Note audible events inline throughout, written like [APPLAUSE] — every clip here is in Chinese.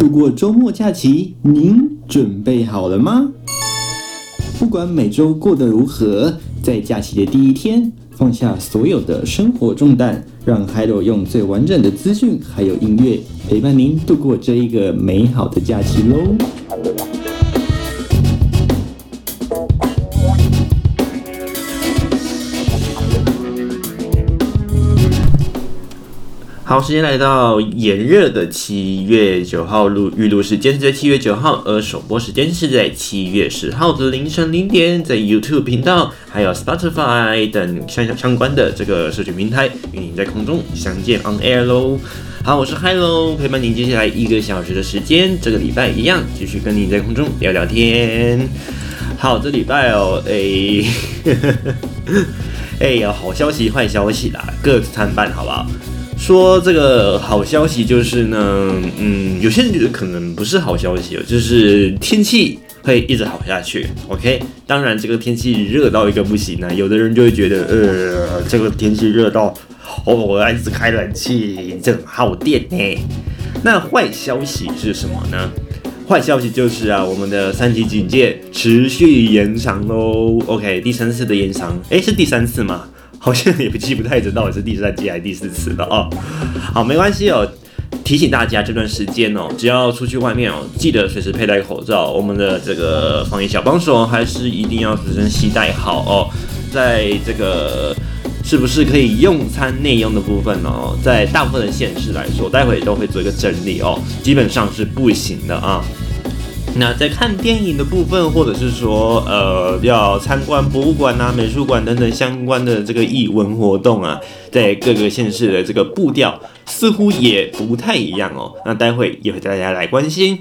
度过周末假期，您准备好了吗？不管每周过得如何，在假期的第一天，放下所有的生活重担，让海螺用最完整的资讯还有音乐陪伴您度过这一个美好的假期喽。好，时间来到炎热的七月九号录预录时间是在七月九号，而首播时间是在七月十号的凌晨零点，在 YouTube 频道还有 Spotify 等相相关的这个社群平台与您在空中相见 on air 喽。好，我是 Hiro，陪伴您接下来一个小时的时间，这个礼拜一样继续跟您在空中聊聊天。好，这礼拜哦，哎，[LAUGHS] 哎呀，好消息坏消息啦，各自参半，好不好？说这个好消息就是呢，嗯，有些人觉得可能不是好消息哦，就是天气会一直好下去。OK，当然这个天气热到一个不行呢，有的人就会觉得，呃，这个天气热到，哦，我要一直开冷气，这很耗电呢。那坏消息是什么呢？坏消息就是啊，我们的三级警戒持续延长喽。OK，第三次的延长，诶，是第三次吗？好像也不记不太知道是第三季还是第四次了哦。好，没关系哦。提醒大家这段时间哦，只要出去外面哦，记得随时佩戴口罩。我们的这个防疫小帮手还是一定要随身携带好哦。在这个是不是可以用餐内用的部分哦，在大部分的县市来说，待会都会做一个整理哦，基本上是不行的啊。那在看电影的部分，或者是说，呃，要参观博物馆啊、美术馆等等相关的这个艺文活动啊，在各个县市的这个步调似乎也不太一样哦。那待会也会带大家来关心。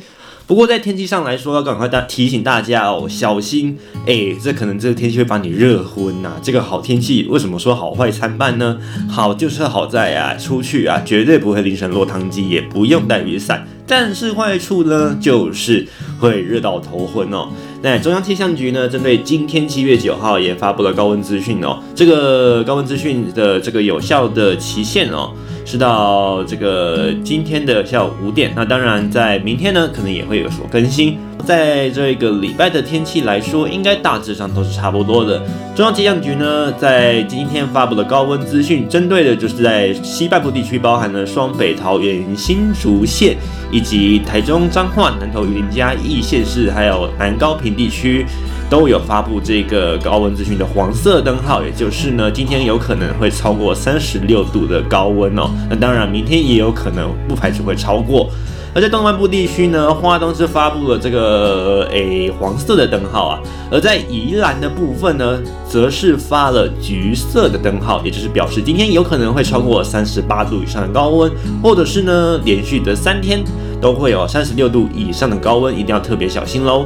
不过在天气上来说，要赶快大提醒大家哦，小心，哎，这可能这个天气会把你热昏呐。这个好天气为什么说好坏参半呢？好就是好在啊，出去啊绝对不会淋成落汤鸡，也不用带雨伞。但是坏处呢，就是会热到头昏哦。那中央气象局呢，针对今天七月九号也发布了高温资讯哦。这个高温资讯的这个有效的期限哦，是到这个今天的下午五点。那当然，在明天呢，可能也会有所更新。在这个礼拜的天气来说，应该大致上都是差不多的。中央气象局呢，在今天发布的高温资讯，针对的就是在西半部地区，包含了双北、桃园、新竹县，以及台中、彰化、南投、云林嘉义县市，还有南高屏地区，都有发布这个高温资讯的黄色灯号，也就是呢，今天有可能会超过三十六度的高温哦。那当然，明天也有可能，不排除会超过。而在东半部地区呢，花东是发布了这个诶、黄色的灯号啊，而在宜兰的部分呢，则是发了橘色的灯号，也就是表示今天有可能会超过三十八度以上的高温，或者是呢连续的三天都会有三十六度以上的高温，一定要特别小心喽，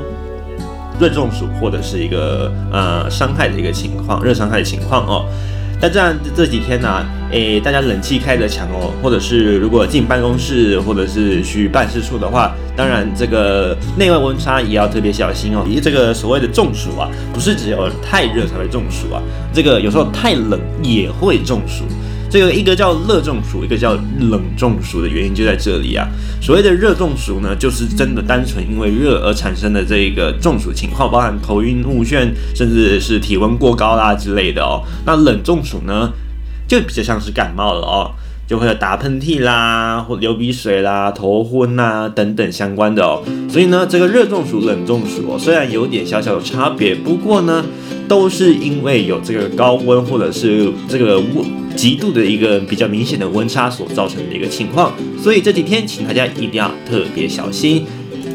热中暑或者是一个呃伤害的一个情况，热伤害的情况哦。那这样这几天呢、啊，诶，大家冷气开得强哦，或者是如果进办公室或者是去办事处的话，当然这个内外温差也要特别小心哦。这个所谓的中暑啊，不是只有太热才会中暑啊，这个有时候太冷也会中暑。这个一个叫热中暑，一个叫冷中暑的原因就在这里啊。所谓的热中暑呢，就是真的单纯因为热而产生的这一个中暑情况，包含头晕目眩，甚至是体温过高啦之类的哦。那冷中暑呢，就比较像是感冒了哦，就会有打喷嚏啦，或流鼻水啦、头昏呐等等相关的哦。所以呢，这个热中暑、冷中暑哦，虽然有点小小的差别，不过呢，都是因为有这个高温或者是这个温。极度的一个比较明显的温差所造成的一个情况，所以这几天请大家一定要特别小心。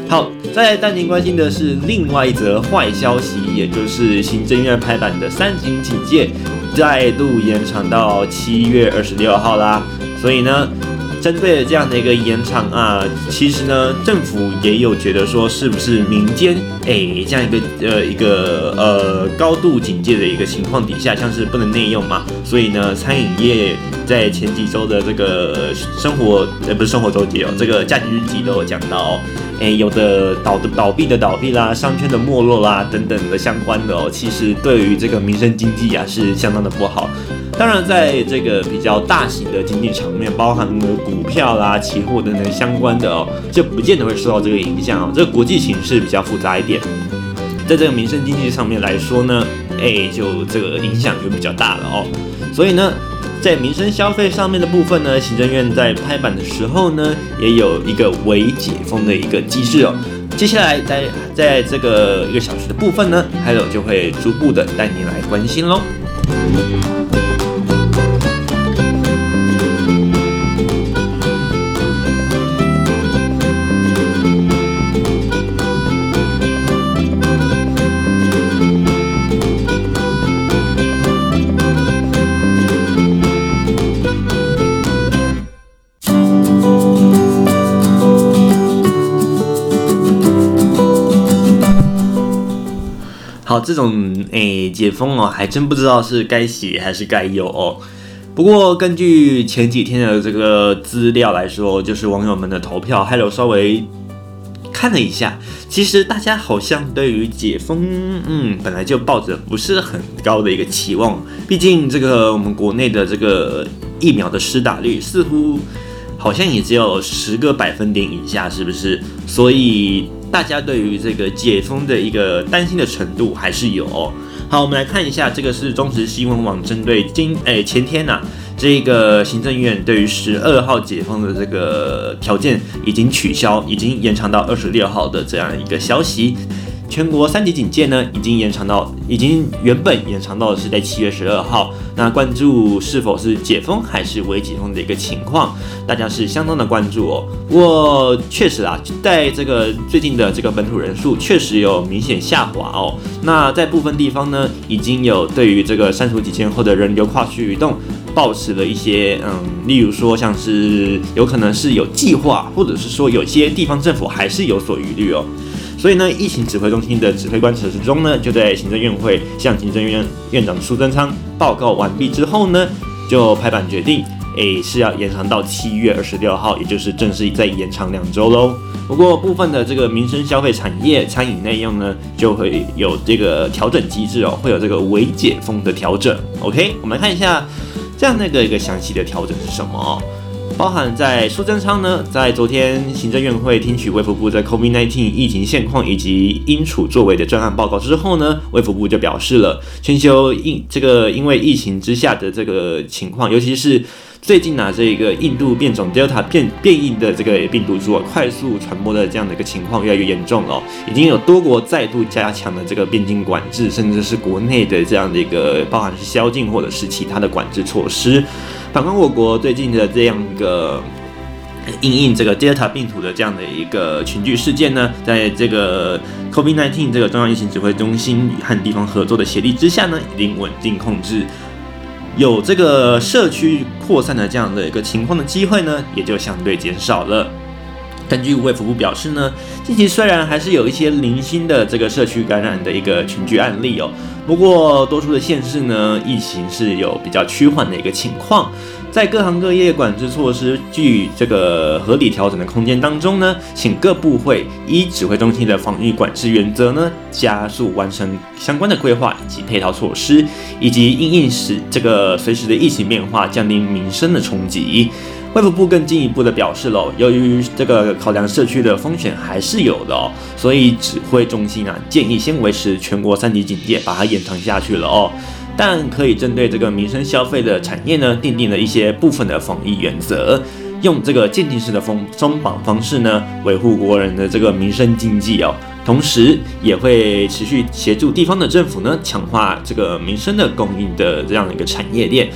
好，再来带您关心的是另外一则坏消息，也就是行政院拍板的三级警戒再度延长到七月二十六号啦。所以呢，针对这样的一个延长啊，其实呢，政府也有觉得说，是不是民间哎这样一个呃一个呃高度警戒的一个情况底下，像是不能内用嘛，所以呢，餐饮业在前几周的这个生活呃不是生活周记哦，这个假期日记都有讲到哦，哎有的倒的倒闭的倒闭啦，商圈的没落啦等等的相关的哦，其实对于这个民生经济啊是相当的不好。当然，在这个比较大型的经济场面，包含了股票啦、期货等等相关的哦，就不见得会受到这个影响哦。这个国际形势比较复杂一点，在这个民生经济上面来说呢，哎，就这个影响就比较大了哦。所以呢，在民生消费上面的部分呢，行政院在拍板的时候呢，也有一个微解封的一个机制哦。接下来在在这个一个小时的部分呢，还有就会逐步的带您来关心喽。这种诶、解封哦，还真不知道是该喜还是该忧哦。不过根据前几天的这个资料来说，就是网友们的投票，还有稍微看了一下，其实大家好像对于解封，嗯，本来就抱着不是很高的一个期望。毕竟这个我们国内的这个疫苗的施打率似乎好像也只有十个百分点以下，是不是？所以。大家对于这个解封的一个担心的程度还是有。好，我们来看一下，这个是中时新闻网针对今诶前天呐、这个行政院对于十二号解封的这个条件已经取消，已经延长到二十六号的这样一个消息。全国三级警戒呢，已经延长到，已经原本延长到的是在七月十二号。那关注是否是解封还是未解封的一个情况，大家是相当的关注哦。不过确实啊，在这个最近的这个本土人数确实有明显下滑哦。那在部分地方呢，已经有对于这个删除几千后的人流跨区移动，抱持了一些嗯，例如说像是有可能是有计划，或者是说有些地方政府还是有所疑虑哦。所以呢，疫情指挥中心的指挥官陈时中呢，就在行政院会向行政院院长苏贞昌报告完毕之后呢，就拍板决定，诶，是要延长到七月二十六号，也就是正式再延长两周喽。不过部分的这个民生消费产业、餐饮内用呢，就会有这个调整机制哦，会有这个微解封的调整。OK，我们来看一下这样的一个一个详细的调整是什么哦。包含在苏贞昌呢，在昨天行政院会听取卫福部在 COVID-19 疫情现况以及应处作为的专案报告之后呢，卫福部就表示了，全球因这个因为疫情之下的这个情况，尤其是最近呢、啊，这个印度变种 Delta 变变异的这个病毒株啊，快速传播的这样的一个情况越来越严重了、哦，已经有多国再度加强了这个边境管制，甚至是国内的这样的一个包含是宵禁或者是其他的管制措施。反观我国最近的这样一个因应这个 Delta 病毒的这样的一个群聚事件呢，在这个 COVID-19 这个中央疫情指挥中心和地方合作的协力之下呢，已经稳定控制，有这个社区扩散的这样的一个情况的机会呢，也就相对减少了。根据卫福部表示呢，近期虽然还是有一些零星的这个社区感染的一个群聚案例哦，不过多数的县市呢，疫情是有比较趋缓的一个情况，在各行各业管制措施具这个合理调整的空间当中呢，请各部会依指挥中心的防疫管制原则呢，加速完成相关的规划以及配套措施，以及应应时这个随时的疫情变化，降低民生的冲击。卫福部更进一步的表示了，由于这个考量社区的风险还是有的哦，所以指挥中心啊建议先维持全国三级警戒，把它延长下去了哦。但可以针对这个民生消费的产业呢，订定了一些部分的防疫原则，用这个渐进式的封松绑方式呢，维护国人的这个民生经济哦。同时也会持续协助地方的政府呢，强化这个民生的供应的这样的一个产业链。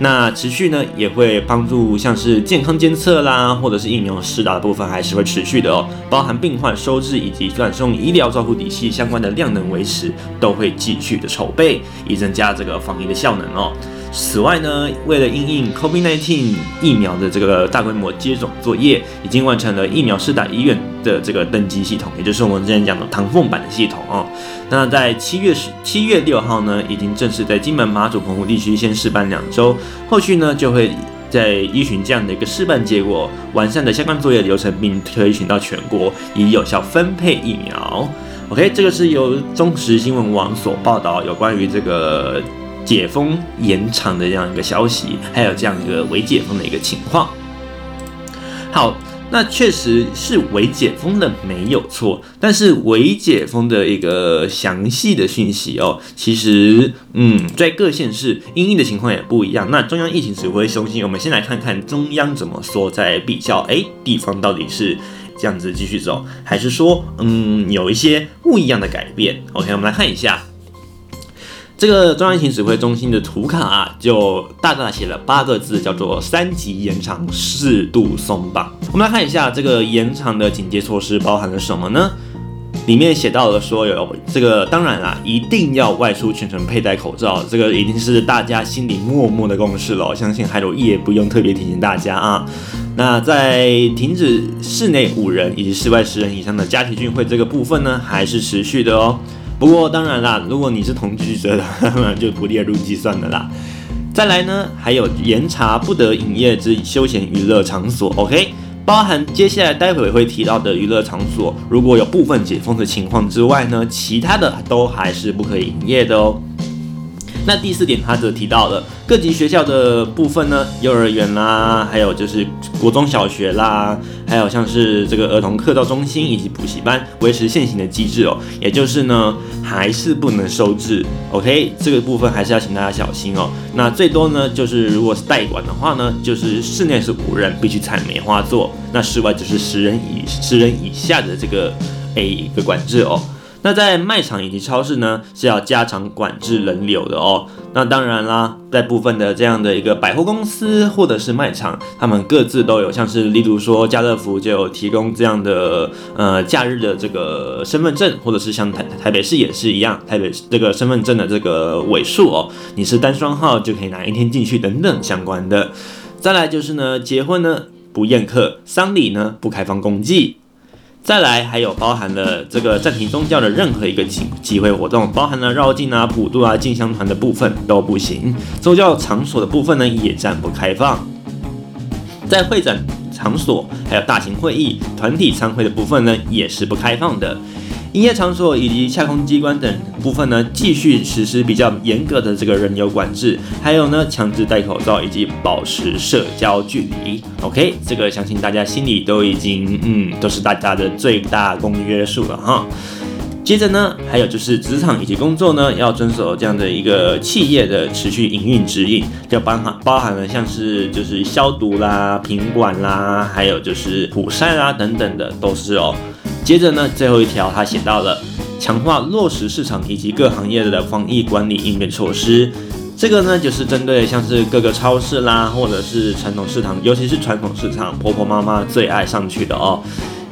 那持续呢，也会帮助像是健康监测啦，或者是疫苗施打的部分，还是会持续的哦。包含病患收治以及转送医疗照护体系相关的量能维持，都会继续的筹备，以增加这个防疫的效能哦。此外呢，为了应应 COVID-19 疫苗的这个大规模接种作业，已经完成了疫苗试打医院的这个登记系统，也就是我们之前讲的唐凤版的系统哦。那在七月十七月六号呢，已经正式在金门、马祖、澎湖地区先试办两周，后续呢就会在依循这样的一个试办结果，完善的相关作业流程，并推行到全国，以有效分配疫苗。OK，这个是由中时新闻网所报道有关于这个。解封延长的这样一个消息，还有这样一个微解封的一个情况。好。那确实是微解封的没有错，但是微解封的一个详细的讯息哦，其实嗯，在各县市因应的情况也不一样。那中央疫情指挥中心，我们先来看看中央怎么说，在比较，哎，地方到底是这样子继续走，还是说嗯有一些不一样的改变？OK，我们来看一下。这个中央疫情指挥中心的图卡啊，就大大写了八个字，叫做“三级延长，适度松绑”。我们来看一下这个延长的警戒措施包含了什么呢？里面写到了说有这个，当然啦，一定要外出全程佩戴口罩，这个已经是大家心里默默的共识了。相信还有也不用特别提醒大家啊。那在停止室内五人以及室外十人以上的家庭聚会这个部分呢，还是持续的哦。不过当然啦，如果你是同居者的，[LAUGHS] 就不列入计算的啦。再来呢，还有严查不得营业之休闲娱乐场所，OK，包含接下来待会会提到的娱乐场所，如果有部分解封的情况之外呢，其他的都还是不可以营业的哦。那第四点，他则提到了各级学校的部分呢，幼儿园啦，还有就是国中小学啦，还有像是这个儿童课照中心以及补习班，维持现行的机制哦，也就是呢，还是不能收治，OK，这个部分还是要请大家小心哦。那最多呢，就是如果是代管的话呢，就是室内是五人必须采梅花座，那室外就是十人以十人以下的这个 A 一个管制哦。那在卖场以及超市呢，是要加强管制人流的哦。那当然啦，在部分的这样的一个百货公司或者是卖场，他们各自都有，像是例如说家乐福就有提供这样的呃假日的这个身份证，或者是像台台北市也是一样，台北这个身份证的这个尾数哦，你是单双号就可以拿一天进去等等相关的。再来就是呢，结婚呢不宴客，丧礼呢不开放公祭。再来，还有包含了这个暂停宗教的任何一个机机会活动，包含了绕境啊、普渡啊、进香团的部分都不行。宗教场所的部分呢，也暂不开放。在会展场所，还有大型会议、团体参会的部分呢，也是不开放的。营业场所以及洽空机关等部分呢，继续实施比较严格的这个人流管制，还有呢，强制戴口罩以及保持社交距离。OK，这个相信大家心里都已经，嗯，都是大家的最大公约数了哈。接着呢，还有就是职场以及工作呢，要遵守这样的一个企业的持续营运指引，就包含包含了像是就是消毒啦、品管啦，还有就是普筛啦等等的，都是哦。接着呢，最后一条他写到了强化落实市场以及各行业的防疫管理应变措施。这个呢，就是针对像是各个超市啦，或者是传统市场，尤其是传统市场，婆婆妈妈最爱上去的哦。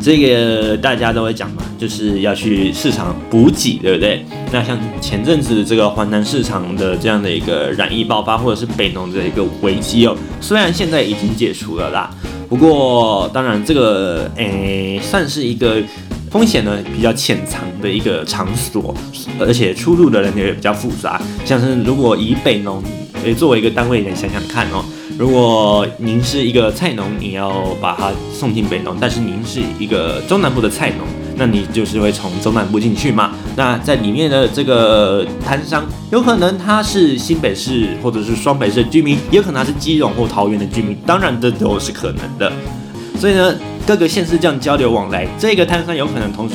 这个大家都会讲嘛，就是要去市场补给，对不对？那像前阵子这个环南市场的这样的一个染疫爆发，或者是北农的一个危机哦，虽然现在已经解除了啦。不过，当然这个诶算是一个风险呢比较潜藏的一个场所，而且出入的人也比较复杂。像是如果以北农诶作为一个单位来想想看哦，如果您是一个菜农，你要把它送进北农，但是您是一个中南部的菜农。那你就是会从中南部进去嘛？那在里面的这个摊商，有可能他是新北市或者是双北市居民，也有可能他是基隆或桃园的居民，当然这都是可能的。所以呢，各个县市这样交流往来，这个摊商有可能同时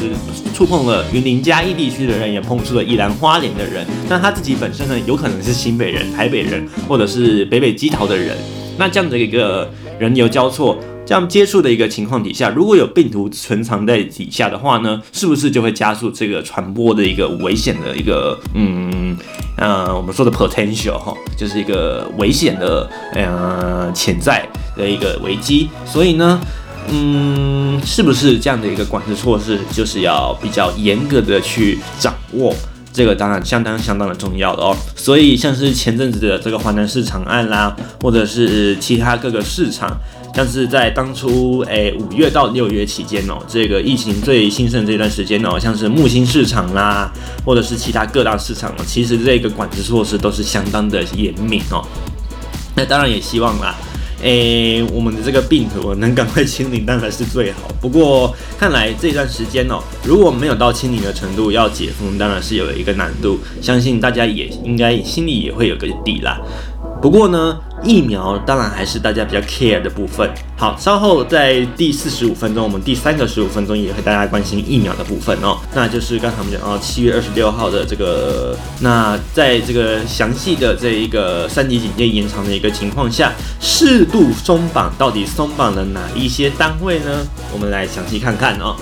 触碰了云林嘉义地区的人，也碰触了宜兰花莲的人。那他自己本身呢，有可能是新北人、台北人，或者是北北基桃的人。那这样的一个人流交错。这样接触的一个情况底下，如果有病毒存藏在底下的话呢，是不是就会加速这个传播的一个危险的一个嗯呃我们说的 potential 哈，就是一个危险的呃潜在的一个危机。所以呢，嗯，是不是这样的一个管制措施就是要比较严格的去掌握？这个当然相当相当的重要的哦。所以像是前阵子的这个华南市场案啦，或者是其他各个市场。像是在当初，诶五月到六月期间哦，这个疫情最兴盛这段时间哦，像是木星市场啦，或者是其他各大市场哦，其实这个管制措施都是相当的严明哦。那当然也希望啦，诶，我们的这个病毒能赶快清零当然是最好。不过看来这段时间哦，如果没有到清零的程度，要解封当然是有一个难度，相信大家也应该心里也会有个底啦。不过呢，疫苗当然还是大家比较 care 的部分。好，稍后在第四十五分钟，我们第三个十五分钟也会大家关心疫苗的部分哦。那就是刚才我们讲到七月二十六号的这个，那在这个详细的这一个三级警戒延长的一个情况下，适度松绑到底松绑了哪一些单位呢？我们来详细看看哦。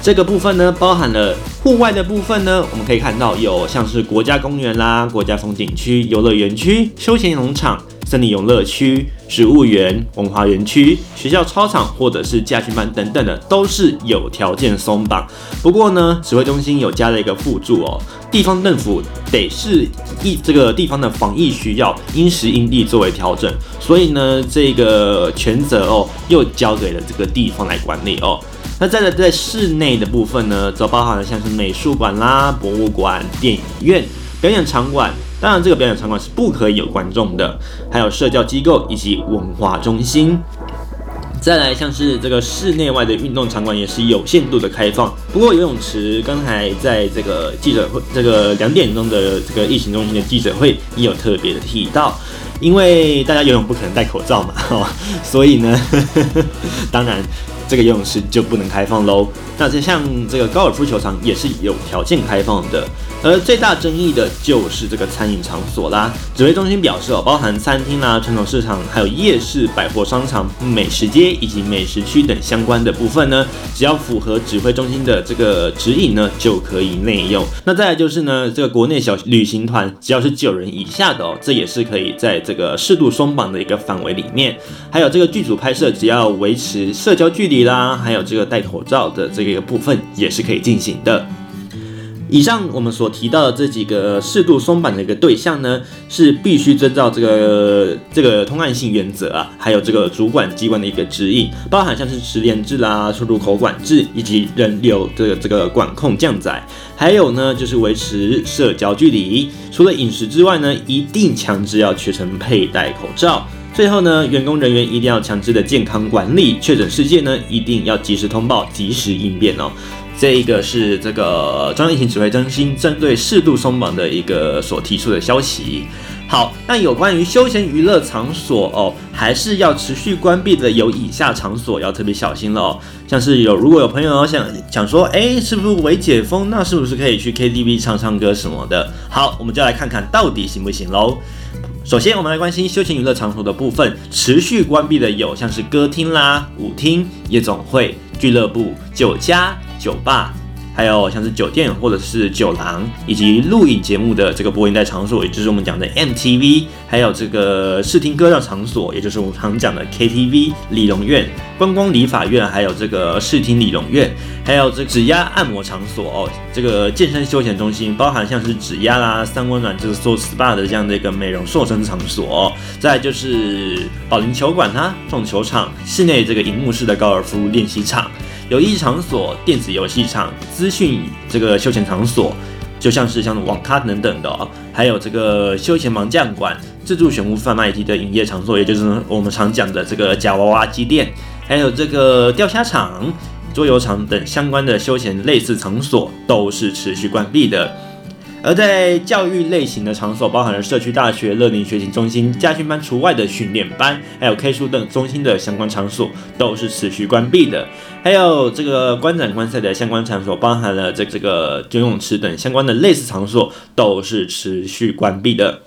这个部分呢，包含了户外的部分呢，我们可以看到有像是国家公园啦、国家风景区、游乐园区、休闲农场、森林游乐区、植物园、文化园区、学校操场或者是家训班等等的，都是有条件松绑。不过呢，指挥中心有加了一个附注哦，地方政府得是一这个地方的防疫需要，因时因地作为调整。所以呢，这个权责哦，又交给了这个地方来管理哦。那再来在室内的部分呢，则包含了像是美术馆啦、博物馆、电影院、表演场馆，当然这个表演场馆是不可以有观众的，还有社交机构以及文化中心。再来像是这个室内外的运动场馆也是有限度的开放，不过游泳池刚才在这个记者会，这个两点钟的这个疫情中心的记者会也有特别的提到，因为大家游泳不可能戴口罩嘛，哦，所以呢，呵 [LAUGHS] 呵当然。这个游泳池就不能开放喽。那这像这个高尔夫球场也是有条件开放的，而最大争议的就是这个餐饮场所啦。指挥中心表示哦，包含餐厅啦、传统市场、还有夜市、百货商场、美食街以及美食区等相关的部分呢，只要符合指挥中心的这个指引呢，就可以内用。那再来就是呢，这个国内小旅行团只要是九人以下的哦，这也是可以在这个适度松绑的一个范围里面。还有这个剧组拍摄，只要维持社交距离啦，还有这个戴口罩的这个。一个部分也是可以进行的。以上我们所提到的这几个适度松绑的一个对象呢，是必须遵照这个这个通案性原则啊，还有这个主管机关的一个指引，包含像是十连制啦、出入口管制以及人流的这个管控降载，还有呢就是维持社交距离。除了饮食之外呢，一定强制要全程佩戴口罩。最后呢，员工人员一定要强制的健康管理，确诊事件呢一定要及时通报，及时应变哦。这一个是这个中央疫情指挥中心针对适度松绑的一个所提出的消息。好，那有关于休闲娱乐场所哦，还是要持续关闭的，有以下场所要特别小心了哦。像是有如果有朋友想想说，哎，是不是为解封？那是不是可以去 KTV 唱唱歌什么的？好，我们就来看看到底行不行喽。首先，我们来关心休闲娱乐场所的部分，持续关闭的有像是歌厅啦、舞厅、夜总会、俱乐部、酒家、酒吧。还有像是酒店或者是酒廊，以及录影节目的这个播音带场所，也就是我们讲的 MTV，还有这个视听歌唱场所，也就是我们常讲的 KTV、理容院、观光理发院，还有这个视听理容院，还有这指压按摩场所哦，这个健身休闲中心，包含像是指压啦、三温暖，就是做 SPA 的这样的一个美容瘦身场所，再就是保龄球馆啊、撞球场、室内这个荧幕式的高尔夫练习场。游戏场所、电子游戏场、资讯这个休闲场所，就像是像网咖等等的哦，还有这个休闲麻将馆、自助选物贩卖机的营业场所，也就是我们常讲的这个假娃娃机店，还有这个钓虾场、桌游场等相关的休闲类似场所，都是持续关闭的。而在教育类型的场所，包含了社区大学、乐龄学习中心、家训班除外的训练班，还有 K 书等中心的相关场所，都是持续关闭的。还有这个观展观赛的相关场所，包含了这这个游泳池等相关的类似场所，都是持续关闭的。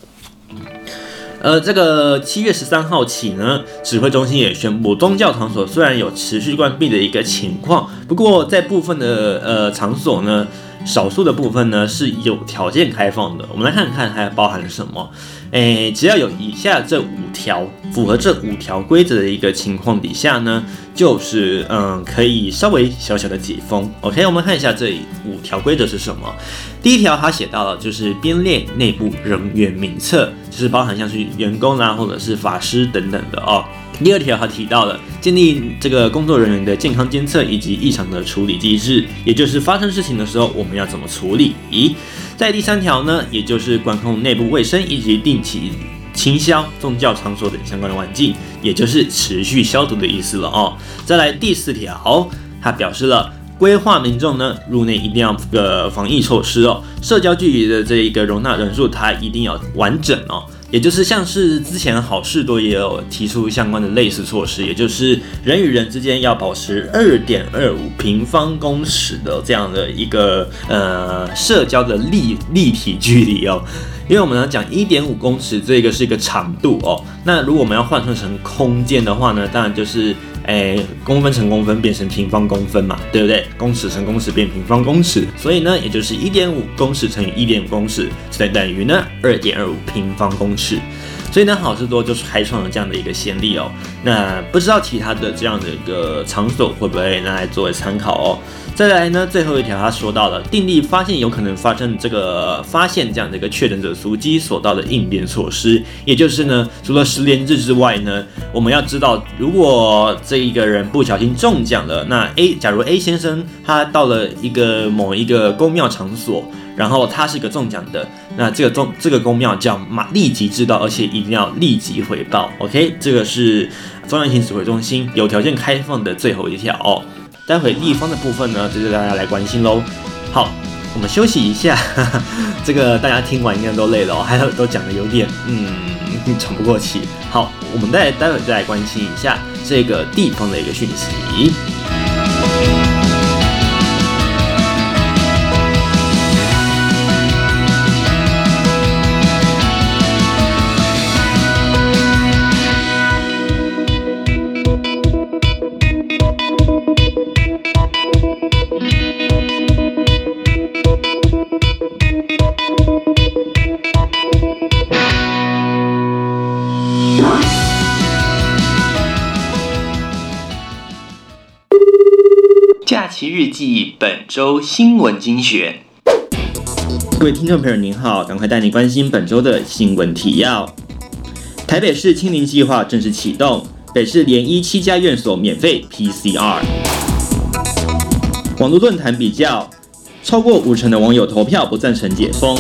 呃，这个七月十三号起呢，指挥中心也宣布，宗教场所虽然有持续关闭的一个情况，不过在部分的呃场所呢。少数的部分呢是有条件开放的，我们来看看它包含了什么。诶，只要有以下这五条符合这五条规则的一个情况底下呢，就是嗯可以稍微小小的解封。OK，我们看一下这五条规则是什么。第一条他写到了就是编列内部人员名册，就是包含像是员工啊或者是法师等等的哦。第二条他提到了建立这个工作人员的健康监测以及异常的处理机制，也就是发生事情的时候我们要怎么处理。咦，在第三条呢，也就是管控内部卫生以及定期清消宗教场所等相关的环境，也就是持续消毒的意思了哦。再来第四条，他表示了规划民众呢入内一定要个防疫措施哦，社交距离的这一个容纳人数，它一定要完整哦。也就是像是之前好事多也有提出相关的类似措施，也就是人与人之间要保持二点二五平方公尺的这样的一个呃社交的立立体距离哦。因为我们要讲一点五公尺，这个是一个长度哦。那如果我们要换算成空间的话呢，当然就是。哎，公分乘公分变成平方公分嘛，对不对？公尺乘公尺变平方公尺，所以呢，也就是一点五公尺乘以一点五公尺，等等于呢二点二五平方公尺。所以呢，好事多就是开创了这样的一个先例哦。那不知道其他的这样的一个场所会不会拿来作为参考哦？再来呢，最后一条他说到了定力发现有可能发生这个发现这样的一个确诊者足迹所到的应变措施，也就是呢，除了十连制之外呢，我们要知道，如果这一个人不小心中奖了，那 A 假如 A 先生他到了一个某一个宫庙场所。然后他是个中奖的，那这个中这个宫庙叫马立即知道，而且一定要立即回报。OK，这个是中央疫情指挥中心有条件开放的最后一条哦。待会地方的部分呢，就是大家来关心喽。好，我们休息一下，哈哈，这个大家听完应该都累了，[LAUGHS] 还有都讲的有点嗯喘不过气。好，我们待待会再来关心一下这个地方的一个讯息。日记本周新闻精选，各位听众朋友您好，赶快带你关心本周的新闻提要。台北市清零计划正式启动，北市连一七家院所免费 PCR。网络论坛比较，超过五成的网友投票不赞成解封。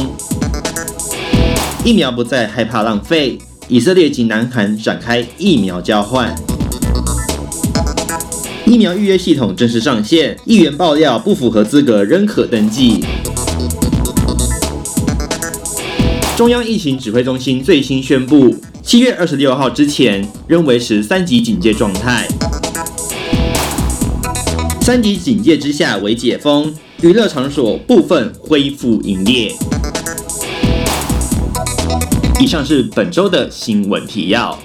疫苗不再害怕浪费，以色列及南韩展开疫苗交换。疫苗预约系统正式上线，议员爆料不符合资格仍可登记。中央疫情指挥中心最新宣布，七月二十六号之前仍维持三级警戒状态。三级警戒之下为解封，娱乐场所部分恢复营业。以上是本周的新闻提要。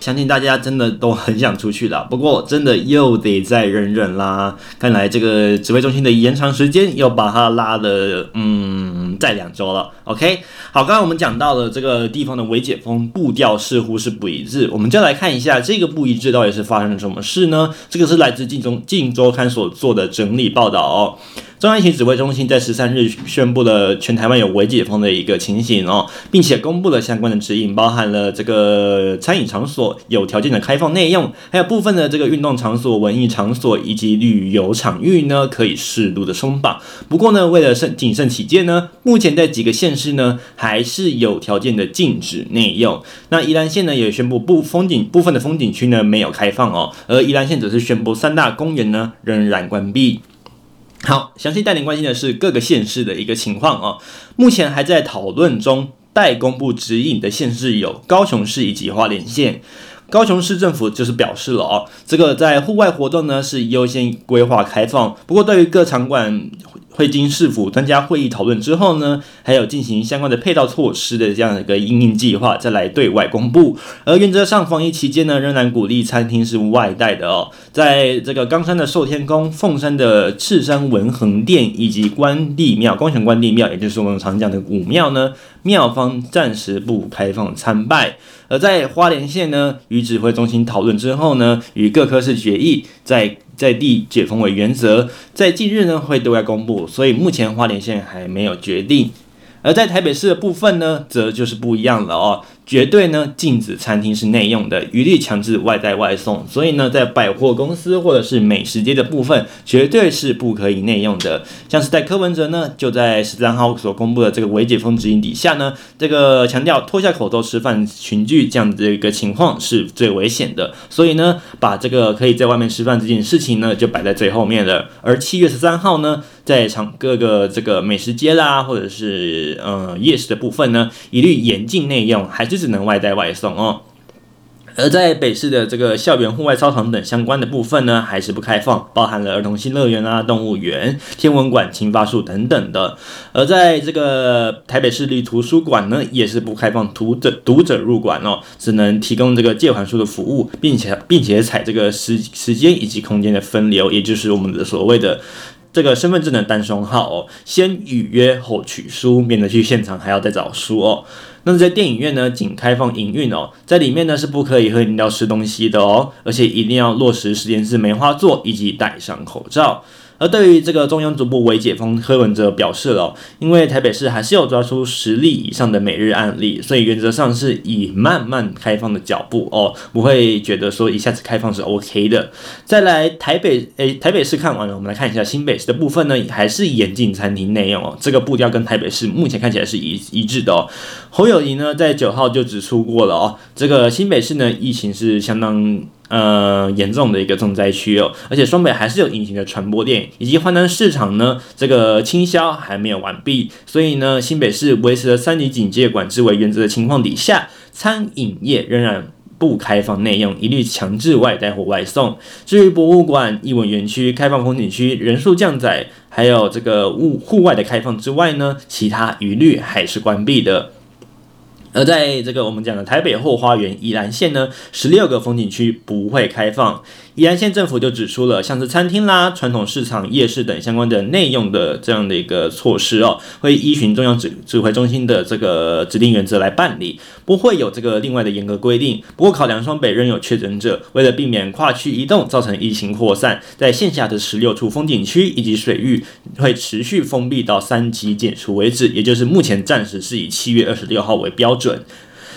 相信大家真的都很想出去了，[LAUGHS] 不过真的又得再忍忍啦。看来这个指挥中心的延长时间又把它拉了，嗯，再两周了。OK，好，刚刚我们讲到了这个地方的微解封步调似乎是不一致，我们就来看一下这个不一致到底是发生了什么事呢？这个是来自《晋中晋周刊》所做的整理报道哦。中央疫情指挥中心在十三日宣布了全台湾有微解封的一个情形哦，并且公布了相关的指引，包含了这个餐饮场所有条件的开放内用，还有部分的这个运动场所、文艺场所以及旅游场域呢，可以适度的松绑。不过呢，为了慎谨慎起见呢，目前在几个县市呢，还是有条件的禁止内用。那宜兰县呢，也宣布部风景部分的风景区呢没有开放哦，而宜兰县则是宣布三大公园呢仍然关闭。好，详细带您关心的是各个县市的一个情况啊。目前还在讨论中，待公布指引的县市有高雄市以及花莲县。高雄市政府就是表示了哦，这个在户外活动呢是优先规划开放，不过对于各场馆。会经市府专家会议讨论之后呢，还有进行相关的配套措施的这样一个应应计划，再来对外公布。而原则上，防疫期间呢，仍然鼓励餐厅是外带的哦。在这个冈山的寿天宫、凤山的赤山文衡殿以及关帝庙、光泉关帝庙，也就是我们常讲的武庙呢，庙方暂时不开放参拜。而在花莲县呢，与指挥中心讨论之后呢，与各科室决议，在在地解封为原则，在近日呢会对外公布，所以目前花莲县还没有决定。而在台北市的部分呢，则就是不一样了哦。绝对呢禁止餐厅是内用的，一律强制外带外送。所以呢，在百货公司或者是美食街的部分，绝对是不可以内用的。像是在柯文哲呢，就在十三号所公布的这个微解封指引底下呢，这个强调脱下口罩吃饭群聚这样子的一个情况是最危险的。所以呢，把这个可以在外面吃饭这件事情呢，就摆在最后面了。而七月十三号呢，在场各个这个美食街啦，或者是呃夜市的部分呢，一律严禁内用，还是只能外带外送哦。而在北市的这个校园、户外操场等相关的部分呢，还是不开放，包含了儿童新乐园啊、动物园、天文馆、青发树等等的。而在这个台北市立图书馆呢，也是不开放读者读者入馆哦，只能提供这个借还书的服务，并且并且采这个时时间以及空间的分流，也就是我们的所谓的。这个身份证的单双号哦，先预约后取书，免得去现场还要再找书哦。那在电影院呢，仅开放营运哦，在里面呢是不可以喝饮料、吃东西的哦，而且一定要落实实联制梅花座以及戴上口罩。而对于这个中央逐步微解封，柯文哲表示了，因为台北市还是有抓出十例以上的每日案例，所以原则上是以慢慢开放的脚步哦，不会觉得说一下子开放是 OK 的。再来台北，诶，台北市看完了，我们来看一下新北市的部分呢，还是严禁餐厅内用哦，这个步调跟台北市目前看起来是一一致的哦。侯友宜呢在九号就指出过了哦，这个新北市呢疫情是相当。呃，严重的一个重灾区哦，而且双北还是有隐形的传播链，以及华南市场呢，这个清消还没有完毕，所以呢，新北市维持了三级警戒管制为原则的情况底下，餐饮业仍然不开放内用，一律强制外带或外送。至于博物馆、艺文园区、开放风景区人数降载，还有这个户户外的开放之外呢，其他一律还是关闭的。而在这个我们讲的台北后花园宜兰县呢，十六个风景区不会开放。宜安县政府就指出了，像是餐厅啦、传统市场、夜市等相关的内用的这样的一个措施哦，会依循中央指指挥中心的这个指定原则来办理，不会有这个另外的严格规定。不过考量双北仍有确诊者，为了避免跨区移动造成疫情扩散，在线下的十六处风景区以及水域会持续封闭到三级解除为止，也就是目前暂时是以七月二十六号为标准。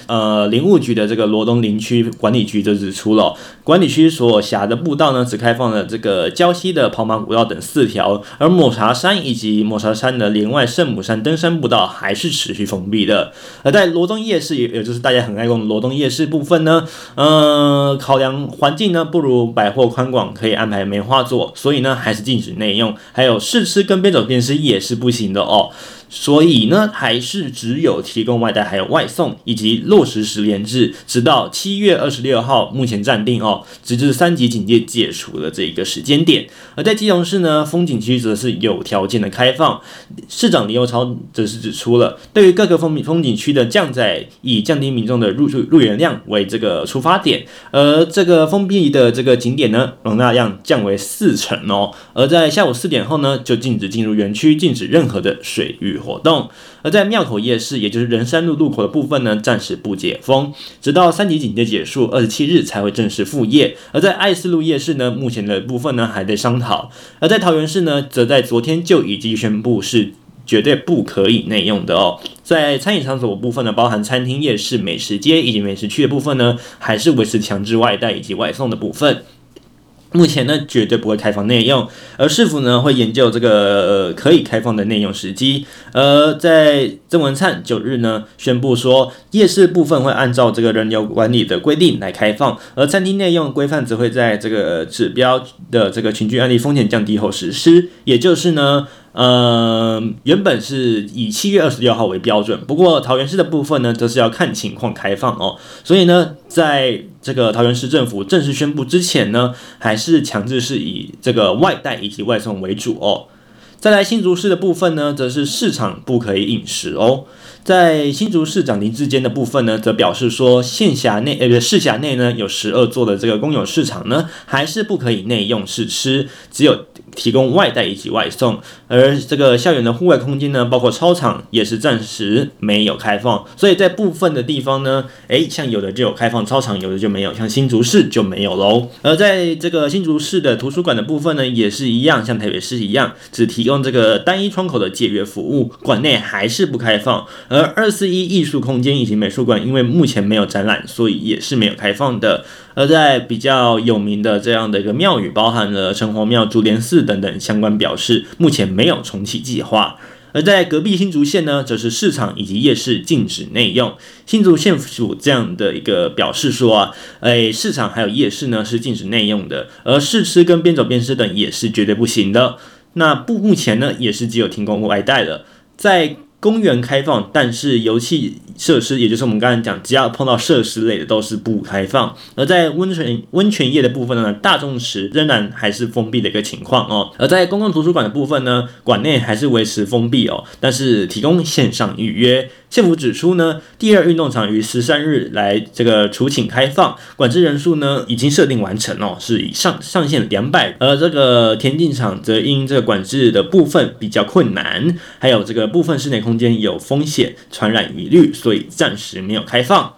呃，林务局的这个罗东林区管理局就指出了，管理区所辖的步道呢，只开放了这个礁溪的跑马古道等四条，而抹茶山以及抹茶山的连外圣母山登山步道还是持续封闭的。而在罗东夜市，也也就是大家很爱用的罗东夜市部分呢，呃，考量环境呢不如百货宽广，可以安排梅花座，所以呢还是禁止内用，还有试吃跟边走边吃也是不行的哦。所以呢，还是只有提供外带，还有外送，以及落实十连制，直到七月二十六号，目前暂定哦，直至三级警戒解除的这一个时间点。而在基隆市呢，风景区则是有条件的开放。市长林右超则是指出了，对于各个风风景区的降载，以降低民众的入住入园量为这个出发点，而这个封闭的这个景点呢，容纳量降为四成哦。而在下午四点后呢，就禁止进入园区，禁止任何的水域活动，而在庙口夜市，也就是仁山路路口的部分呢，暂时不解封，直到三级警戒结束，二十七日才会正式复业。而在爱四路夜市呢，目前的部分呢还在商讨。而在桃园市呢，则在昨天就已经宣布是绝对不可以内用的哦。在餐饮场所部分呢，包含餐厅、夜市、美食街以及美食区的部分呢，还是维持强制外带以及外送的部分。目前呢，绝对不会开放内用，而市府呢会研究这个呃可以开放的内用时机。而在曾文灿九日呢宣布说，夜市部分会按照这个人流管理的规定来开放，而餐厅内用规范则会在这个指标的这个群聚案例风险降低后实施。也就是呢。呃，原本是以七月二十六号为标准，不过桃园市的部分呢，则是要看情况开放哦。所以呢，在这个桃园市政府正式宣布之前呢，还是强制是以这个外带以及外送为主哦。再来新竹市的部分呢，则是市场不可以饮食哦。在新竹市长林智坚的部分呢，则表示说，县辖内呃不市辖内呢有十二座的这个公有市场呢，还是不可以内用试吃，只有。提供外带以及外送。而这个校园的户外空间呢，包括操场也是暂时没有开放。所以在部分的地方呢，诶，像有的就有开放操场，有的就没有，像新竹市就没有喽。而在这个新竹市的图书馆的部分呢，也是一样，像台北市一样，只提供这个单一窗口的借阅服务，馆内还是不开放。而二四一艺术空间以及美术馆，因为目前没有展览，所以也是没有开放的。而在比较有名的这样的一个庙宇，包含了城隍庙、竹莲寺等等相关表示，目前没没有重启计划。而在隔壁新竹县呢，则是市场以及夜市禁止内用。新竹县府这样的一个表示说啊，诶，市场还有夜市呢是禁止内用的，而试吃跟边走边吃等也是绝对不行的。那不目前呢也是只有提供外带了，在。公园开放，但是游戏设施，也就是我们刚才讲，只要碰到设施类的都是不开放。而在温泉温泉业的部分呢，大众池仍然还是封闭的一个情况哦。而在公共图书馆的部分呢，馆内还是维持封闭哦，但是提供线上预约。县府指出呢，第二运动场于十三日来这个除寝开放，管制人数呢已经设定完成哦，是以上上限两百，而这个田径场则因这个管制的部分比较困难，还有这个部分室内空间有风险传染疑虑，所以暂时没有开放。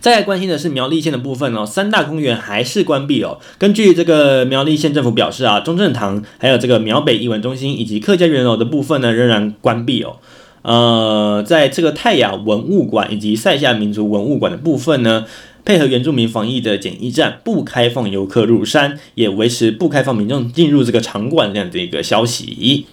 再来关心的是苗栗县的部分哦，三大公园还是关闭哦。根据这个苗栗县政府表示啊，中正堂还有这个苗北艺文中心以及客家园楼的部分呢，仍然关闭哦。呃，在这个泰雅文物馆以及塞夏民族文物馆的部分呢，配合原住民防疫的检疫站，不开放游客入山，也维持不开放民众进入这个场馆这样的一个消息。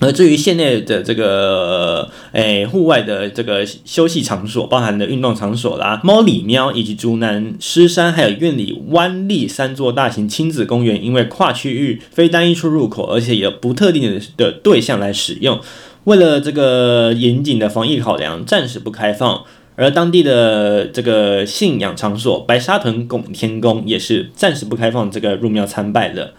而至于县内的这个诶户外的这个休息场所，包含的运动场所啦，猫里喵以及竹南狮山还有苑里湾立三座大型亲子公园，因为跨区域非单一出入口，而且有不特定的的对象来使用。为了这个严谨的防疫考量，暂时不开放。而当地的这个信仰场所白沙屯拱天宫也是暂时不开放这个入庙参拜的。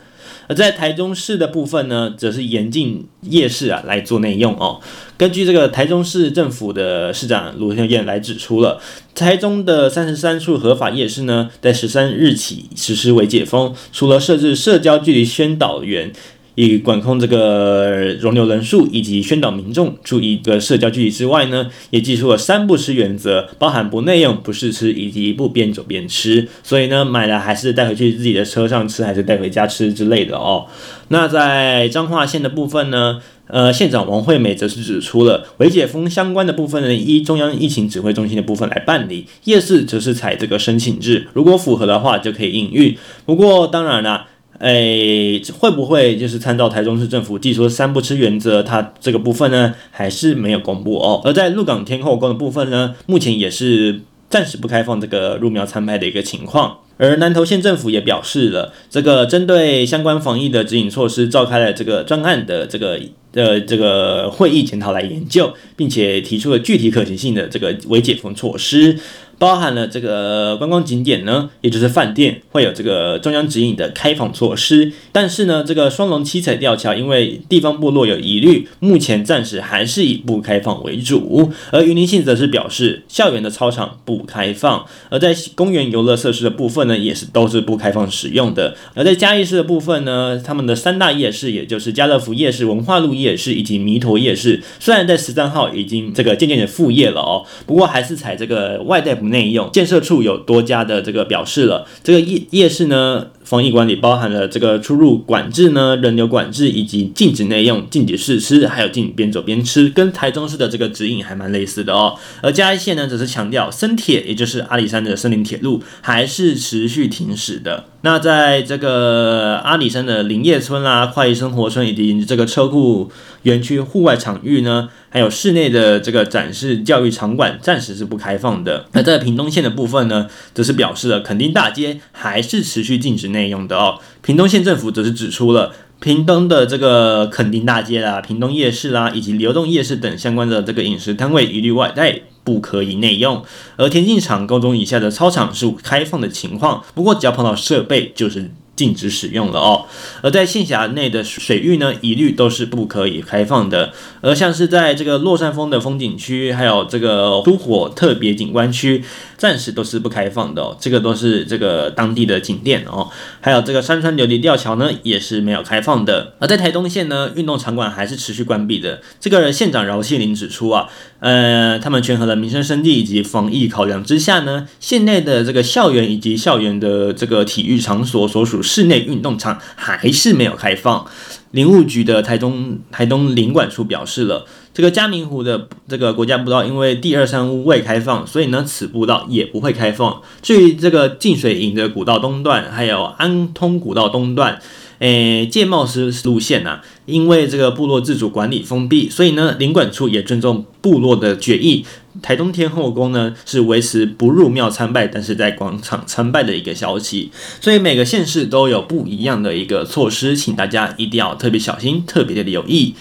而在台中市的部分呢，则是严禁夜市啊来做内用哦。根据这个台中市政府的市长卢秀燕来指出了，台中的三十三处合法夜市呢，在十三日起实施为解封，除了设置社交距离宣导员。以管控这个容留人数以及宣导民众注意的社交距离之外呢，也提出了三不吃原则，包含不内用、不试吃以及不边走边吃。所以呢，买了还是带回去自己的车上吃，还是带回家吃之类的哦。那在彰化县的部分呢，呃，县长王惠美则是指出了，微解封相关的部分呢，依中央疫情指挥中心的部分来办理。夜市则是采这个申请制，如果符合的话就可以营运。不过当然啦。哎，会不会就是参照台中市政府提出三不吃原则？它这个部分呢，还是没有公布哦。而在鹿港天后宫的部分呢，目前也是暂时不开放这个入庙参拜的一个情况。而南投县政府也表示了，这个针对相关防疫的指引措施，召开了这个专案的这个呃这个会议检讨来研究，并且提出了具体可行性的这个微解封措施。包含了这个观光景点呢，也就是饭店会有这个中央指引的开放措施，但是呢，这个双龙七彩吊桥因为地方部落有疑虑，目前暂时还是以不开放为主。而云林县则是表示，校园的操场不开放，而在公园游乐设施的部分那，也是都是不开放使用的。而在嘉义市的部分呢，他们的三大夜市，也就是家乐福夜市、文化路夜市以及弥陀夜市，虽然在十三号已经这个渐渐的复业了哦，不过还是采这个外带。内用建设处有多家的这个表示了，这个夜夜市呢，防疫管理包含了这个出入管制呢，人流管制以及禁止内用、禁止试吃，还有禁止边走边吃，跟台中市的这个指引还蛮类似的哦。而嘉义县呢，则是强调森铁，也就是阿里山的森林铁路还是持续停驶的。那在这个阿里山的林业村啦、啊、快意生活村以及这个车库园区户外场域呢，还有室内的这个展示教育场馆，暂时是不开放的。那在屏东县的部分呢，则是表示了垦丁大街还是持续禁止内用的哦。屏东县政府则是指出了屏东的这个垦丁大街啦、屏东夜市啦以及流动夜市等相关的这个饮食摊位一律外带。不可以内用，而田径场高中以下的操场是开放的情况，不过只要碰到设备就是禁止使用了哦。而在县辖内的水域呢，一律都是不可以开放的。而像是在这个洛山峰的风景区，还有这个都火特别景观区，暂时都是不开放的哦。这个都是这个当地的景点哦。还有这个山川流离吊桥呢，也是没有开放的。而在台东县呢，运动场馆还是持续关闭的。这个县长饶庆铃指出啊，呃，他们权衡了民生生计以及防疫考量之下呢，县内的这个校园以及校园的这个体育场所所属室内运动场还是没有开放。林务局的台东台东林管处表示了，这个嘉明湖的这个国家步道因为第二山屋未开放，所以呢，此步道也不会开放。至于这个进水营的古道东段，还有安通古道东段。诶，戒茂斯路线呐、啊，因为这个部落自主管理封闭，所以呢，领馆处也尊重部落的决议。台东天后宫呢是维持不入庙参拜，但是在广场参拜的一个消息。所以每个县市都有不一样的一个措施，请大家一定要特别小心，特别的留意。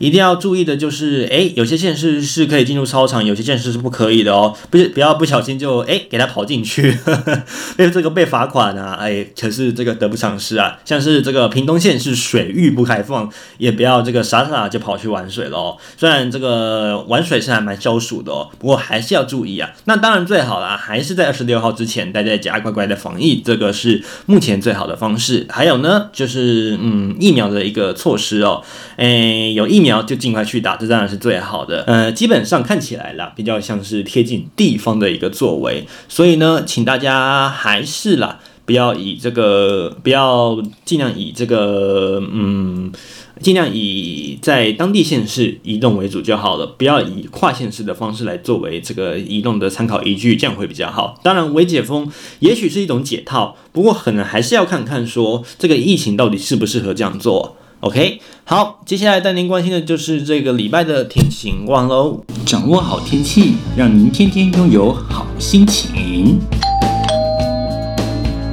一定要注意的就是，诶，有些县市是可以进入操场，有些县市是不可以的哦。不是，不要不小心就诶给他跑进去，呵呵，被这个被罚款啊，诶，可是这个得不偿失啊。像是这个屏东县是水域不开放，也不要这个傻傻就跑去玩水了哦。虽然这个玩水是还蛮消暑的哦，不过还是要注意啊。那当然最好啦，还是在二十六号之前待在家乖乖的防疫，这个是目前最好的方式。还有呢，就是嗯疫苗的一个措施哦，诶有疫苗。就尽快去打，这当然是最好的。呃，基本上看起来啦，比较像是贴近地方的一个作为，所以呢，请大家还是啦，不要以这个，不要尽量以这个，嗯，尽量以在当地县市移动为主就好了，不要以跨县市的方式来作为这个移动的参考依据，这样会比较好。当然，微解封也许是一种解套，不过可能还是要看看说这个疫情到底适不适合这样做。OK，好，接下来带您关心的就是这个礼拜的天气情况喽。掌握好天气，让您天天拥有好心情。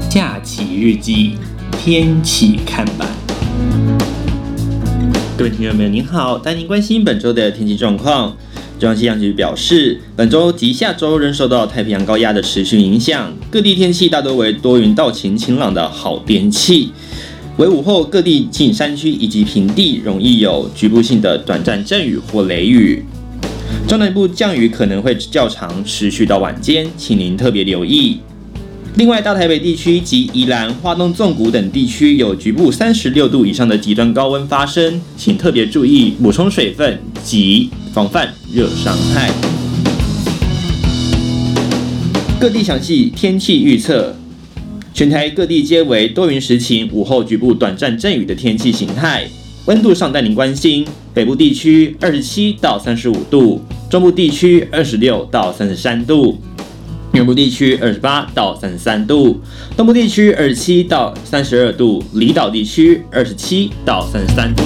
假期日记，天气看板。各位听众朋友，您好，带您关心本周的天气状况。中央气象局表示，本周及下周仍受到太平洋高压的持续影响，各地天气大多为多云到晴晴朗的好天气。为午后，各地近山区以及平地容易有局部性的短暂阵雨或雷雨，中南部降雨可能会较长，持续到晚间，请您特别留意。另外，大台北地区及宜兰、花东纵谷等地区有局部三十六度以上的极端高温发生，请特别注意补充水分及防范热伤害。各地详细天气预测。全台各地皆为多云时晴，午后局部短暂阵雨的天气形态。温度上带您关心：北部地区二十七到三十五度，中部地区二十六到三十三度，南部地区二十八到三十三度，东部地区二十七到三十二度，离岛地区二十七到三十三度。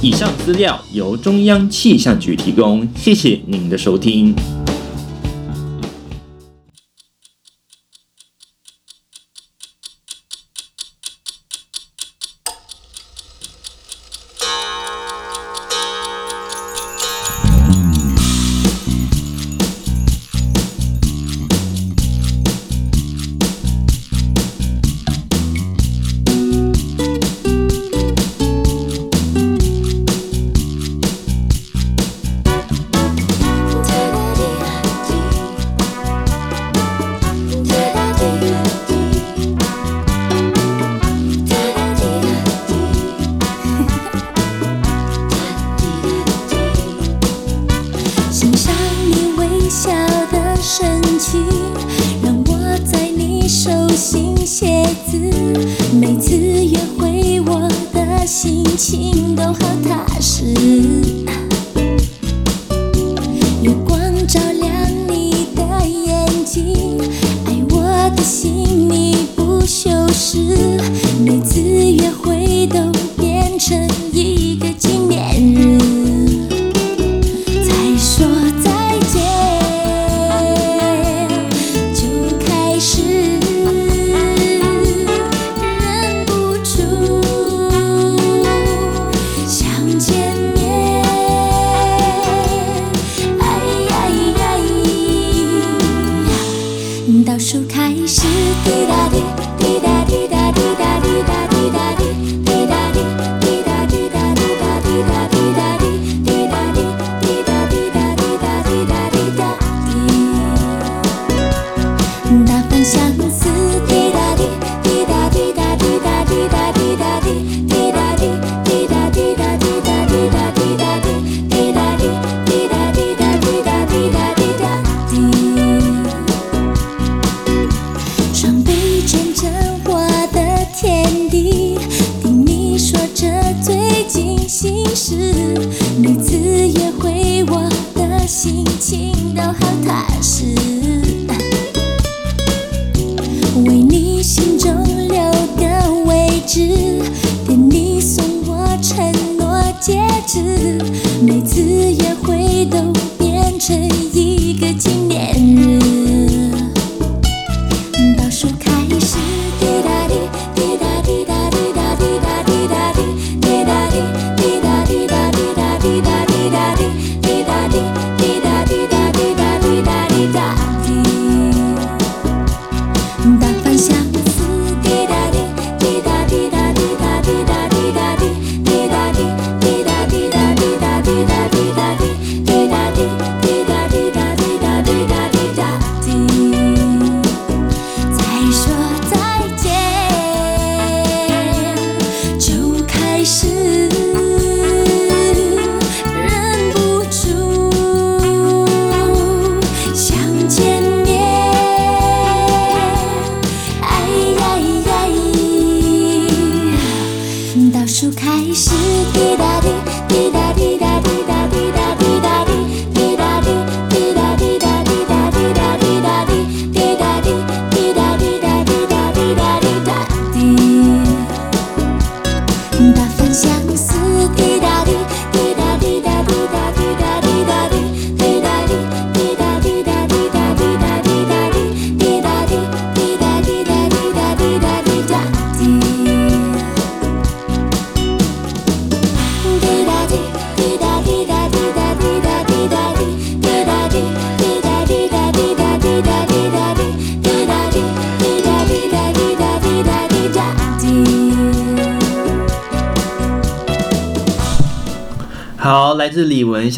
以上资料由中央气象局提供，谢谢您的收听。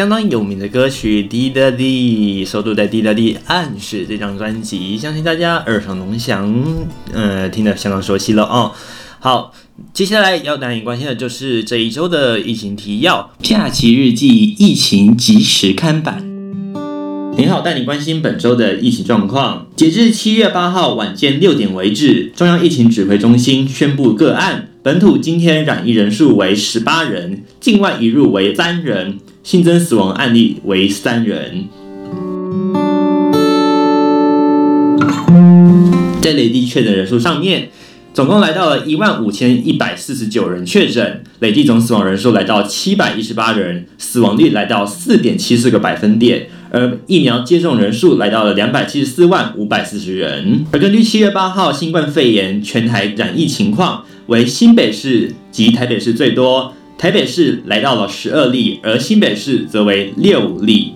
相当有名的歌曲《滴答滴》，收录在《滴答滴暗示》这张专辑，相信大家耳熟能详，呃，听得相当熟悉了哦。好，接下来要带你关心的就是这一周的疫情提要，假期日记疫情即时看版。您好，带你关心本周的疫情状况。截至七月八号晚间六点为止，中央疫情指挥中心宣布个案，本土今天染疫人数为十八人，境外移入为三人，新增死亡案例为三人。在累计确诊人数上面，总共来到了一万五千一百四十九人确诊，累计总死亡人数来到七百一十八人，死亡率来到四点七四个百分点。而疫苗接种人数来到了两百七十四万五百四十人。而根据七月八号新冠肺炎全台染疫情况，为新北市及台北市最多，台北市来到了十二例，而新北市则为六例。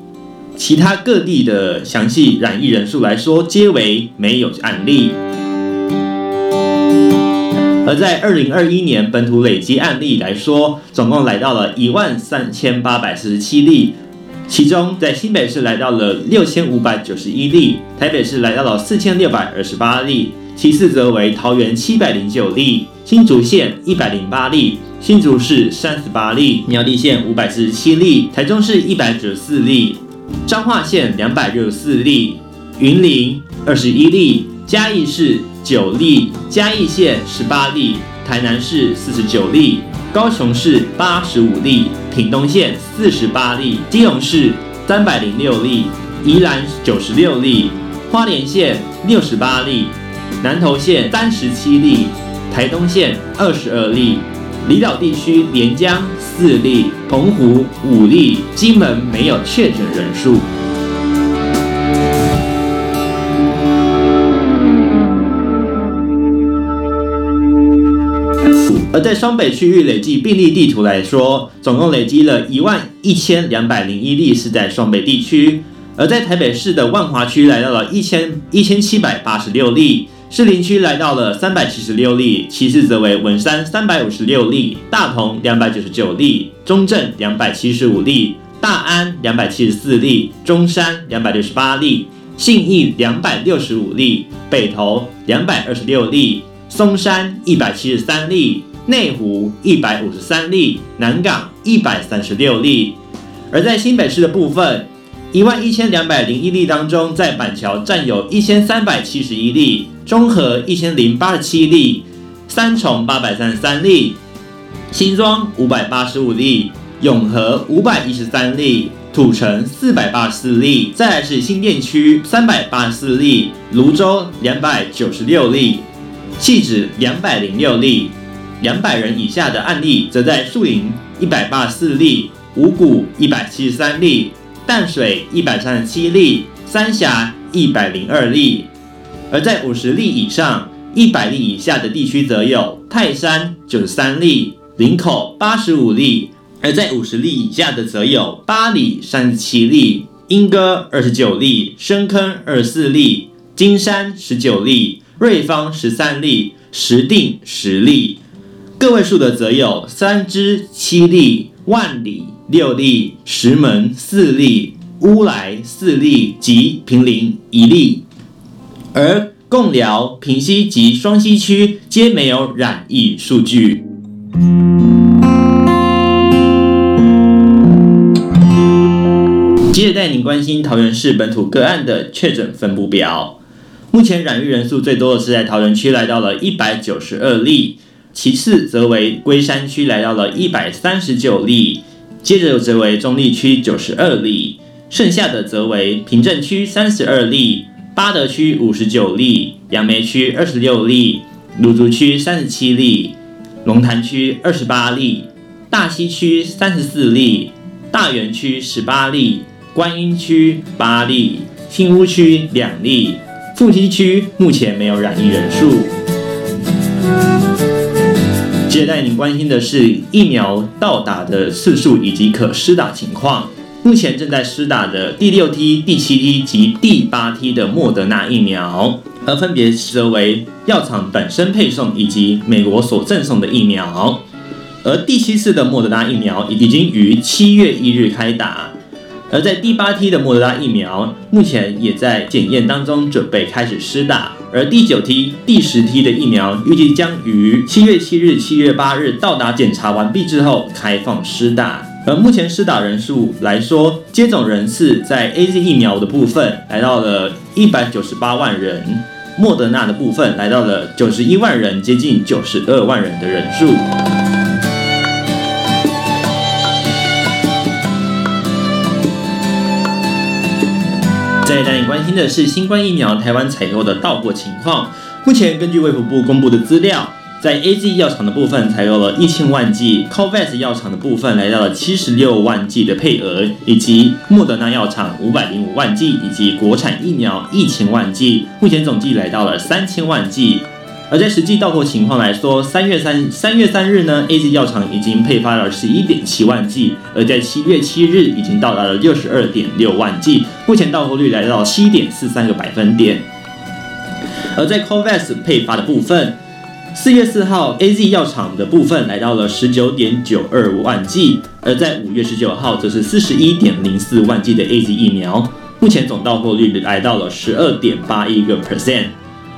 其他各地的详细染疫人数来说，皆为没有案例。而在二零二一年本土累积案例来说，总共来到了一万三千八百四十七例。其中，在新北市来到了六千五百九十一例，台北市来到了四千六百二十八例，其次则为桃园七百零九例，新竹县一百零八例，新竹市三十八例，苗栗县五百四十七例，台中市一百九十四例，彰化县两百六十四例，云林二十一例，嘉义市九例，嘉义县十八例，台南市四十九例。高雄市八十五例，屏东县四十八例，基隆市三百零六例，宜兰九十六例，花莲县六十八例，南投县三十七例，台东县二十二例，离岛地区连江四例，澎湖五例，金门没有确诊人数。而在双北区域累计病例地图来说，总共累积了一万一千两百零一例是在双北地区；而在台北市的万华区来到了一千一千七百八十六例，士林区来到了三百七十六例，其次则为文山三百五十六例，大同两百九十九例，中正两百七十五例，大安两百七十四例，中山两百六十八例，信义两百六十五例，北投两百二十六例，松山一百七十三例。内湖一百五十三例，南港一百三十六例，而在新北市的部分，一万一千两百零一例当中，在板桥占有一千三百七十一例，中和一千零八十七例，三重八百三十三例，新庄五百八十五例，永和五百一十三例，土城四百八十四例，再来是新店区三百八十四例，芦洲两百九十六例，汐止两百零六例。两百人以下的案例则在树林一百八十四例，五股一百七十三例，淡水一百三十七例，三峡一百零二例。而在五十例以上、一百例以下的地区，则有泰山九十三例，林口八十五例；而在五十例以下的，则有八里三十七例，莺歌二十九例，深坑二十四例，金山十九例，瑞芳十三例，石碇十例。个位数的则有三芝七例，万里六例，石门四例，乌来四例及平林一例。而贡寮、平溪及双溪区皆没有染疫数据。接着带您关心桃园市本土个案的确诊分布表。目前染疫人数最多的是在桃园区，来到了一百九十二例，其次则为龟山区，来到了一百三十九例，接着则为中坜区九十二例，剩下的则为平镇区三十二例。八德区五十九例，杨梅区二十六例，芦竹区三十七例，龙潭区二十八例，大溪区三十四例，大园区十八例，观音区八例，新屋区两例，富溪区目前没有染疫人数。接着带您关心的是疫苗到达的次数以及可施打情况。目前正在施打的第六梯、第七梯及第八梯的莫德纳疫苗，而分别则为药厂本身配送以及美国所赠送的疫苗。而第七次的莫德纳疫苗已经于七月一日开打，而在第八梯的莫德纳疫苗目前也在检验当中，准备开始施打。而第九梯、第十梯的疫苗预计将于七月七日、七月八日到达检查完毕之后开放施打。而目前施打人数来说，接种人次在 AZ 疫苗的部分来到了一百九十八万人，莫德纳的部分来到了九十一万人，接近九十二万人的人数。再带你关心的是新冠疫苗台湾采购的到货情况。目前根据卫福部公布的资料。在 AZ 药厂的部分采购了一千万剂，COVAX 药厂的部分来到了七十六万剂的配额，以及莫德纳药厂五百零五万剂，以及国产疫苗一千万剂，目前总计来到了三千万剂。而在实际到货情况来说，三月三三月三日呢，AZ 药厂已经配发了十一点七万剂，而在七月七日已经到达了六十二点六万剂，目前到货率来到七点四三个百分点。而在 COVAX 配发的部分。四月四号，AZ 药厂的部分来到了十九点九二万剂，而在五月十九号，则是四十一点零四万剂的 AZ 疫苗，目前总到货率来到了十二点八一个 percent。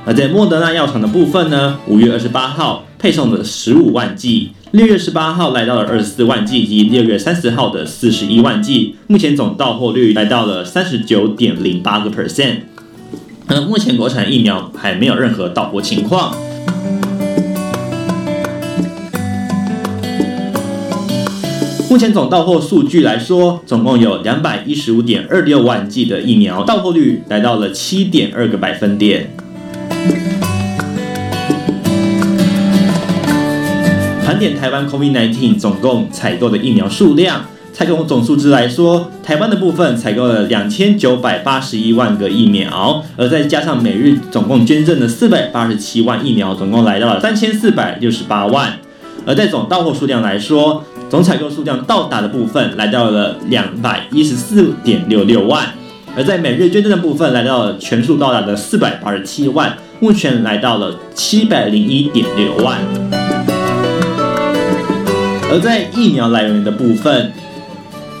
而在莫德纳药厂的部分呢，五月二十八号配送了十五万剂，六月十八号来到了二十四万剂，以及六月三十号的四十一万剂，目前总到货率来到了三十九点零八个 percent。而目前国产疫苗还没有任何到货情况。目前总到货数据来说，总共有两百一十五点二六万剂的疫苗，到货率来到了七点二个百分点。盘点台湾 COVID-19 总共采购的疫苗数量，采购总数值来说，台湾的部分采购了两千九百八十一万个疫苗，而再加上每日总共捐赠的四百八十七万疫苗，总共来到了三千四百六十八万。而在总到货数量来说，总采购数量到达的部分来到了两百一十四点六六万，而在每日捐赠的部分来到了全数到达的四百八十七万，目前来到了七百零一点六万。而在疫苗来源的部分，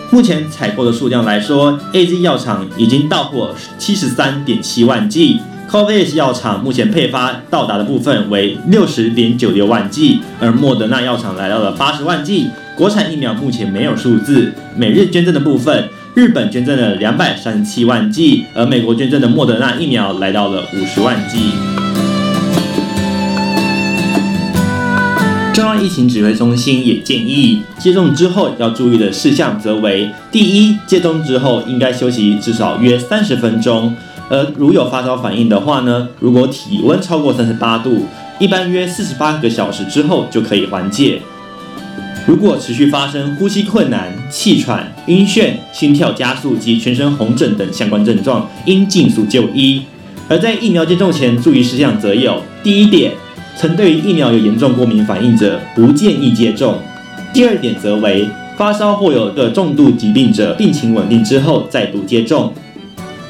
目前采购的数量来说，AZ 药厂已经到货七十三点七万剂。COVAX 药厂目前配发到达的部分为六十点九六万剂，而莫德纳药厂来到了八十万剂。国产疫苗目前没有数字。每日捐赠的部分，日本捐赠了两百三十七万剂，而美国捐赠的莫德纳疫苗来到了五十万剂。中央疫情指挥中心也建议，接种之后要注意的事项则为：第一，接种之后应该休息至少约三十分钟，而如有发烧反应的话呢，如果体温超过三十八度，一般约四十八个小时之后就可以缓解。如果持续发生呼吸困难、气喘、晕眩、心跳加速及全身红疹等相关症状，应尽速就医。而在疫苗接种前注意事项则有：第一点。曾对于疫苗有严重过敏反应者，不建议接种。第二点则为发烧或有个重度疾病者，病情稳定之后再度接种。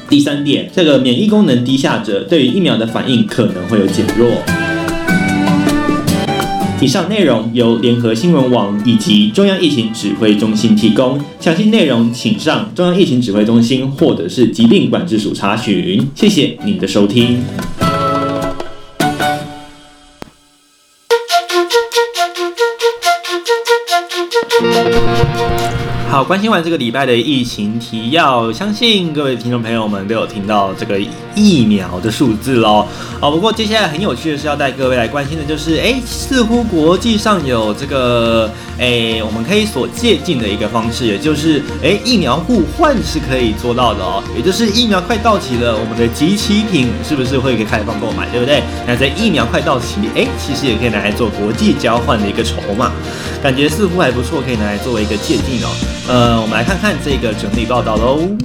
第三点，这个免疫功能低下者，对于疫苗的反应可能会有减弱。以上内容由联合新闻网以及中央疫情指挥中心提供，详细内容请上中央疫情指挥中心或者是疾病管制署查询。谢谢您的收听。好，关心完这个礼拜的疫情提要，相信各位听众朋友们都有听到这个疫苗的数字喽。好，不过接下来很有趣的是要带各位来关心的就是，哎，似乎国际上有这个，哎，我们可以所借鉴的一个方式，也就是，哎，疫苗互换是可以做到的哦。也就是疫苗快到期了，我们的集齐品是不是会可以开放购买，对不对？那在疫苗快到期，哎，其实也可以拿来做国际交换的一个筹码，感觉似乎还不错，可以拿来作为一个借鉴哦。呃，我们来看看这个整理报道喽。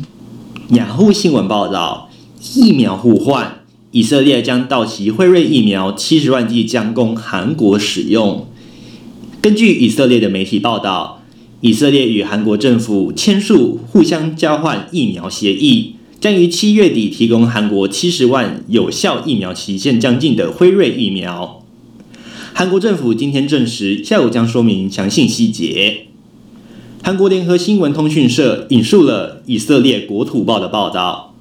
雅虎新闻报道，疫苗互换，以色列将到期辉瑞疫苗七十万剂将供韩国使用。根据以色列的媒体报道，以色列与韩国政府签署互相交换疫苗协议，将于七月底提供韩国七十万有效疫苗期限将近的辉瑞疫苗。韩国政府今天证实，下午将说明详细细节。韩国联合新闻通讯社引述了以色列国土报的报道，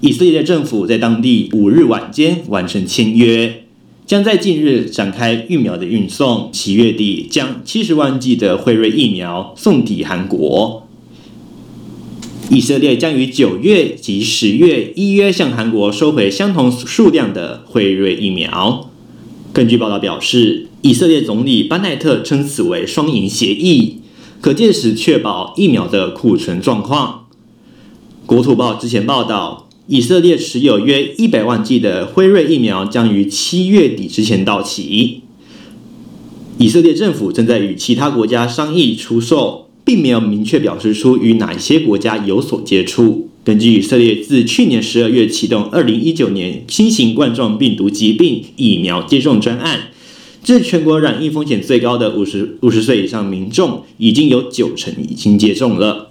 以色列政府在当地五日晚间完成签约，将在近日展开疫苗的运送，七月底将七十万剂的辉瑞疫苗送抵韩国。以色列将于九月及十月依约向韩国收回相同数量的辉瑞疫苗。根据报道表示，以色列总理班奈特称此为双赢协议。可借此确保疫苗的库存状况。国土报之前报道，以色列持有约一百万剂的辉瑞疫苗将于七月底之前到期。以色列政府正在与其他国家商议出售，并没有明确表示出与哪些国家有所接触。根据以色列自去年十二月启动二零一九年新型冠状病毒疾病疫苗接种专案。至全国染疫风险最高的五十五十岁以上民众，已经有九成已经接种了。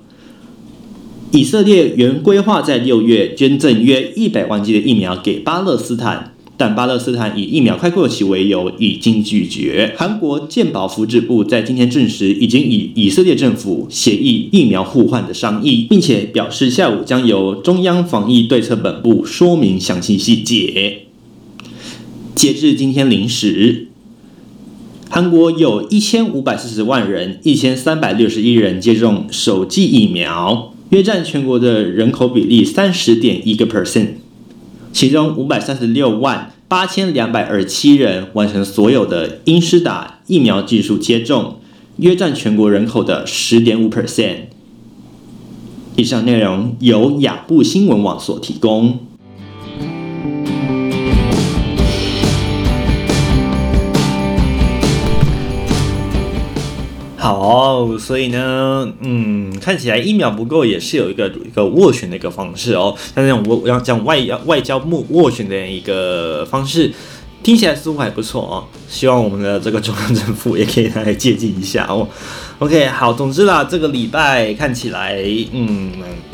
以色列原规划在六月捐赠约一百万剂的疫苗给巴勒斯坦，但巴勒斯坦以疫苗快过期为由已经拒绝。韩国健保福祉部在今天证实，已经与以色列政府协议疫苗互换的商议，并且表示下午将由中央防疫对策本部说明详细细节。截至今天零时。韩国有一千五百四十万人，一千三百六十一人接种首剂疫苗，约占全国的人口比例三十点一个 percent。其中五百三十六万八千两百二十七人完成所有的英施打疫苗技术接种，约占全国人口的十点五 percent。以上内容由雅布新闻网所提供。好，所以呢，嗯，看起来一秒不够也是有一个一个斡旋的一个方式哦。像这种我要讲外要外交斡斡旋的一个方式，听起来似乎还不错哦。希望我们的这个中央政府也可以来借鉴一下哦。[LAUGHS] OK，好，总之啦，这个礼拜看起来，嗯，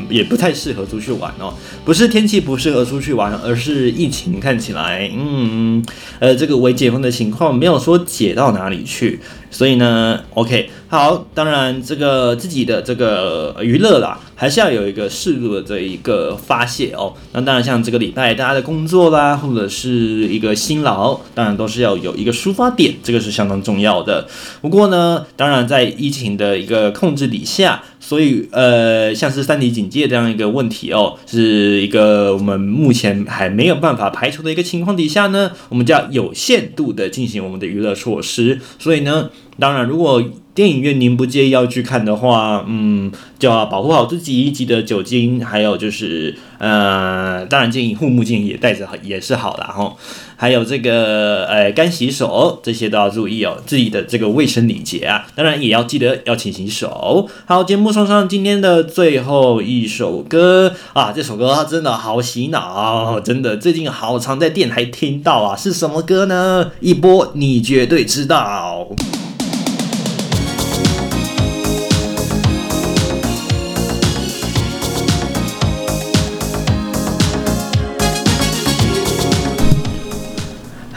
也不太适合出去玩哦。不是天气不适合出去玩，而是疫情看起来，嗯，呃，这个未解封的情况没有说解到哪里去。所以呢，OK，好，当然这个自己的这个娱乐啦，还是要有一个适度的这一个发泄哦。那当然，像这个礼拜大家的工作啦，或者是一个辛劳，当然都是要有一个抒发点，这个是相当重要的。不过呢，当然在疫情的一个控制底下，所以呃，像是三级警戒这样一个问题哦，是一个我们目前还没有办法排除的一个情况底下呢，我们就要有限度的进行我们的娱乐措施。所以呢，当然如果电影院您不介意要去看的话，嗯，就要保护好自己，记得酒精，还有就是，呃，当然建议护目镜也戴着也是好的哈。还有这个，呃，干洗手这些都要注意哦，自己的这个卫生礼节啊，当然也要记得要勤洗手。好，节目送上今天的最后一首歌啊，这首歌它真的好洗脑，真的最近好常在电台听到啊，是什么歌呢？一波你绝对知道。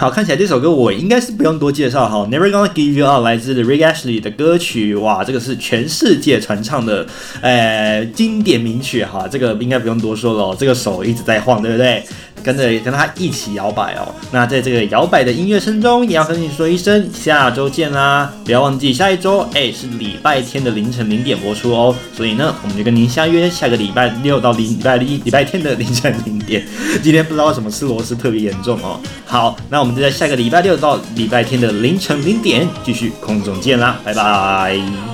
好，看起来这首歌我应该是不用多介绍哈。Never gonna give you up，来自 Rick Ashley 的歌曲，哇，这个是全世界传唱的，呃，经典名曲哈。这个应该不用多说了，这个手一直在晃，对不对？跟着跟他一起摇摆哦。那在这个摇摆的音乐声中，也要和你说一声下周见啦！不要忘记下一周，哎，是礼拜天的凌晨零点播出哦。所以呢，我们就跟您相约下个礼拜六到礼拜一礼拜天的凌晨零点。今天不知道为什么吃螺丝特别严重哦。好，那我们就在下个礼拜六到礼拜天的凌晨零点继续空中见啦，拜拜。